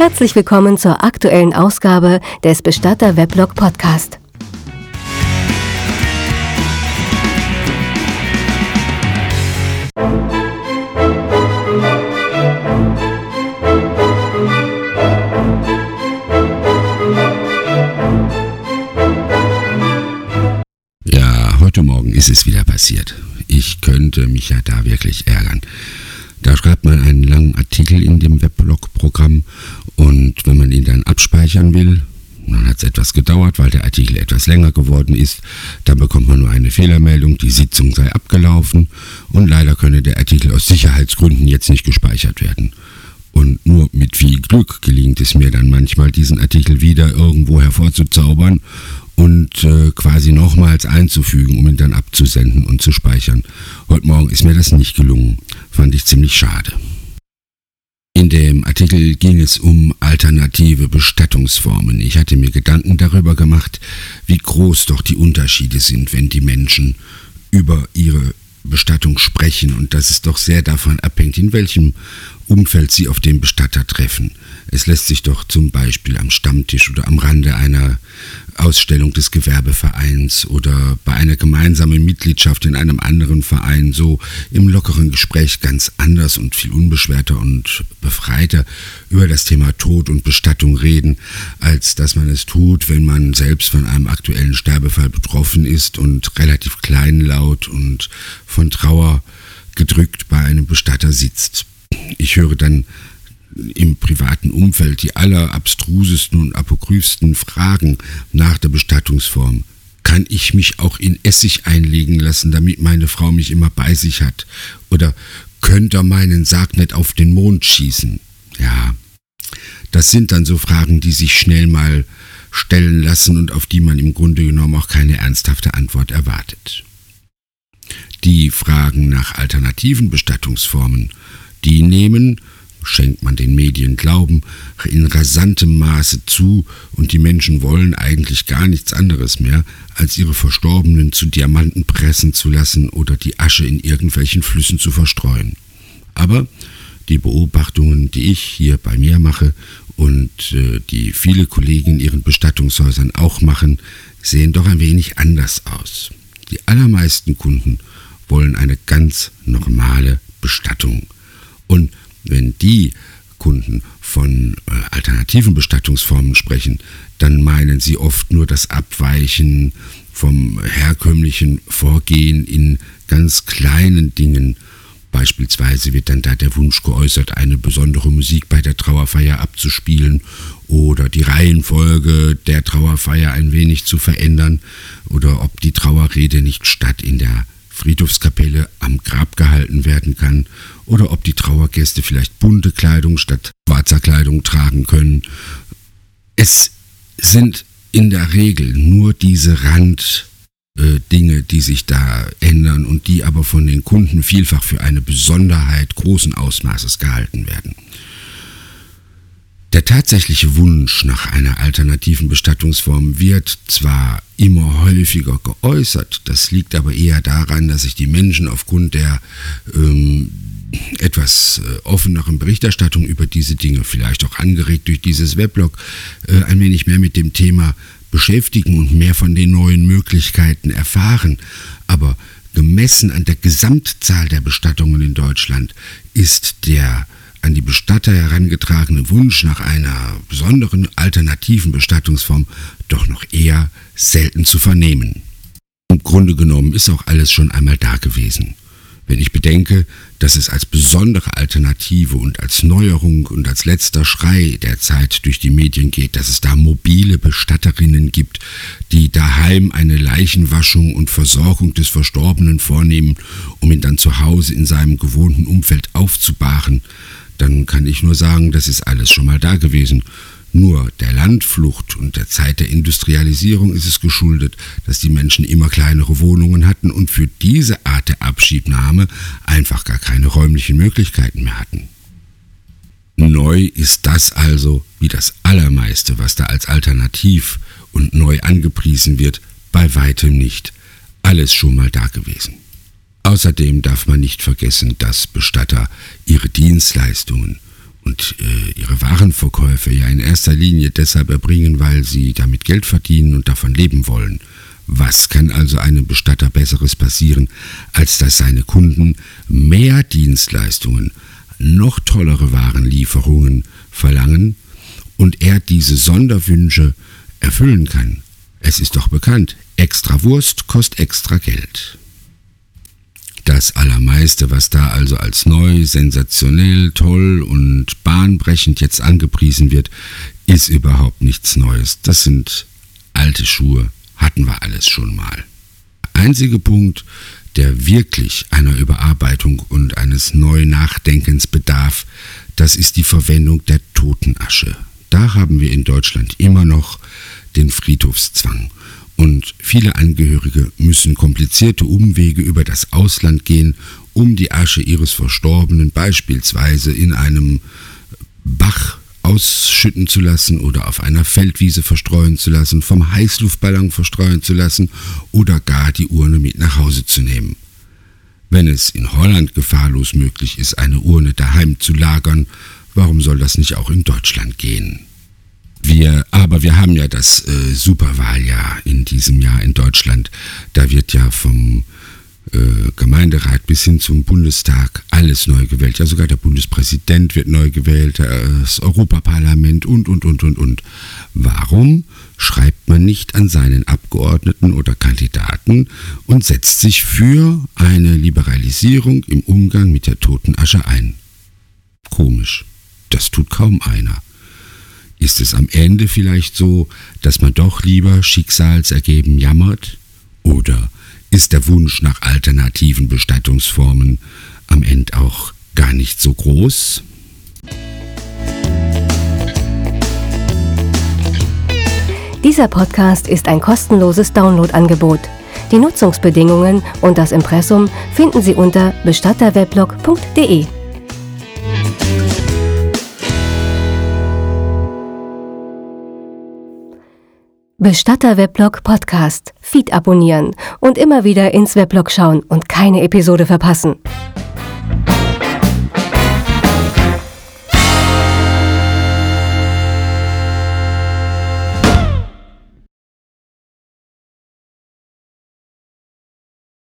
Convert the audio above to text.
Herzlich willkommen zur aktuellen Ausgabe des Bestatter Weblog Podcast. Ja, heute Morgen ist es wieder passiert. Ich könnte mich ja da wirklich ärgern. Da schreibt man einen langen Artikel in dem Weblog-Programm und wenn man ihn dann abspeichern will, dann hat es etwas gedauert, weil der Artikel etwas länger geworden ist, dann bekommt man nur eine Fehlermeldung, die Sitzung sei abgelaufen und leider könne der Artikel aus Sicherheitsgründen jetzt nicht gespeichert werden. Und nur mit viel Glück gelingt es mir dann manchmal, diesen Artikel wieder irgendwo hervorzuzaubern und äh, quasi nochmals einzufügen, um ihn dann abzusenden und zu speichern. Heute Morgen ist mir das nicht gelungen. Fand ich ziemlich schade. In dem Artikel ging es um alternative Bestattungsformen. Ich hatte mir Gedanken darüber gemacht, wie groß doch die Unterschiede sind, wenn die Menschen über ihre Bestattung sprechen und dass es doch sehr davon abhängt, in welchem Umfeld sie auf den Bestatter treffen. Es lässt sich doch zum Beispiel am Stammtisch oder am Rande einer Ausstellung des Gewerbevereins oder bei einer gemeinsamen Mitgliedschaft in einem anderen Verein so im lockeren Gespräch ganz anders und viel unbeschwerter und befreiter über das Thema Tod und Bestattung reden, als dass man es tut, wenn man selbst von einem aktuellen Sterbefall betroffen ist und relativ kleinlaut und von Trauer gedrückt bei einem Bestatter sitzt. Ich höre dann im privaten Umfeld die allerabstrusesten und apokryphsten Fragen nach der Bestattungsform. Kann ich mich auch in Essig einlegen lassen, damit meine Frau mich immer bei sich hat? Oder könnt ihr meinen Sarg nicht auf den Mond schießen? Ja, das sind dann so Fragen, die sich schnell mal stellen lassen und auf die man im Grunde genommen auch keine ernsthafte Antwort erwartet. Die Fragen nach alternativen Bestattungsformen, die nehmen, schenkt man den Medien Glauben, in rasantem Maße zu und die Menschen wollen eigentlich gar nichts anderes mehr, als ihre Verstorbenen zu Diamanten pressen zu lassen oder die Asche in irgendwelchen Flüssen zu verstreuen. Aber die Beobachtungen, die ich hier bei mir mache und äh, die viele Kollegen in ihren Bestattungshäusern auch machen, sehen doch ein wenig anders aus. Die allermeisten Kunden wollen eine ganz normale Bestattung. Und wenn die Kunden von äh, alternativen Bestattungsformen sprechen, dann meinen sie oft nur das Abweichen vom herkömmlichen Vorgehen in ganz kleinen Dingen. Beispielsweise wird dann da der Wunsch geäußert, eine besondere Musik bei der Trauerfeier abzuspielen oder die Reihenfolge der Trauerfeier ein wenig zu verändern oder ob die Trauerrede nicht statt in der Friedhofskapelle am Grab gehalten werden kann oder ob die Trauergäste vielleicht bunte Kleidung statt schwarzer Kleidung tragen können. Es sind in der Regel nur diese Randdinge, die sich da ändern und die aber von den Kunden vielfach für eine Besonderheit großen Ausmaßes gehalten werden. Der tatsächliche Wunsch nach einer alternativen Bestattungsform wird zwar immer häufiger geäußert, das liegt aber eher daran, dass sich die Menschen aufgrund der ähm, etwas äh, offeneren Berichterstattung über diese Dinge, vielleicht auch angeregt durch dieses Weblog, äh, ein wenig mehr mit dem Thema beschäftigen und mehr von den neuen Möglichkeiten erfahren. Aber gemessen an der Gesamtzahl der Bestattungen in Deutschland ist der an die Bestatter herangetragene Wunsch nach einer besonderen alternativen Bestattungsform doch noch eher selten zu vernehmen. Im Grunde genommen ist auch alles schon einmal da gewesen. Wenn ich bedenke, dass es als besondere Alternative und als Neuerung und als letzter Schrei der Zeit durch die Medien geht, dass es da mobile Bestatterinnen gibt, die daheim eine Leichenwaschung und Versorgung des Verstorbenen vornehmen, um ihn dann zu Hause in seinem gewohnten Umfeld aufzubahren, dann kann ich nur sagen, das ist alles schon mal da gewesen. Nur der Landflucht und der Zeit der Industrialisierung ist es geschuldet, dass die Menschen immer kleinere Wohnungen hatten und für diese Art der Abschiebnahme einfach gar keine räumlichen Möglichkeiten mehr hatten. Neu ist das also, wie das Allermeiste, was da als alternativ und neu angepriesen wird, bei weitem nicht. Alles schon mal da gewesen. Außerdem darf man nicht vergessen, dass Bestatter ihre Dienstleistungen und äh, ihre Warenverkäufe ja in erster Linie deshalb erbringen, weil sie damit Geld verdienen und davon leben wollen. Was kann also einem Bestatter Besseres passieren, als dass seine Kunden mehr Dienstleistungen, noch tollere Warenlieferungen verlangen und er diese Sonderwünsche erfüllen kann? Es ist doch bekannt, extra Wurst kostet extra Geld. Das Allermeiste, was da also als neu, sensationell, toll und bahnbrechend jetzt angepriesen wird, ist überhaupt nichts Neues. Das sind alte Schuhe, hatten wir alles schon mal. Einziger Punkt, der wirklich einer Überarbeitung und eines Neunachdenkens bedarf, das ist die Verwendung der Totenasche. Da haben wir in Deutschland immer noch den Friedhofszwang und viele Angehörige müssen komplizierte Umwege über das Ausland gehen, um die Asche ihres Verstorbenen beispielsweise in einem Bach ausschütten zu lassen oder auf einer Feldwiese verstreuen zu lassen, vom Heißluftballon verstreuen zu lassen oder gar die Urne mit nach Hause zu nehmen. Wenn es in Holland gefahrlos möglich ist, eine Urne daheim zu lagern, warum soll das nicht auch in Deutschland gehen? Wir, aber wir haben ja das äh, Superwahljahr in diesem Jahr in Deutschland. Da wird ja vom äh, Gemeinderat bis hin zum Bundestag alles neu gewählt. Ja, sogar der Bundespräsident wird neu gewählt, das Europaparlament und, und, und, und, und. Warum schreibt man nicht an seinen Abgeordneten oder Kandidaten und setzt sich für eine Liberalisierung im Umgang mit der Totenasche ein? Komisch. Das tut kaum einer. Ist es am Ende vielleicht so, dass man doch lieber schicksalsergeben jammert? Oder ist der Wunsch nach alternativen Bestattungsformen am Ende auch gar nicht so groß? Dieser Podcast ist ein kostenloses Downloadangebot. Die Nutzungsbedingungen und das Impressum finden Sie unter bestatterweblog.de. Bestatter Weblog Podcast. Feed abonnieren und immer wieder ins Weblog schauen und keine Episode verpassen.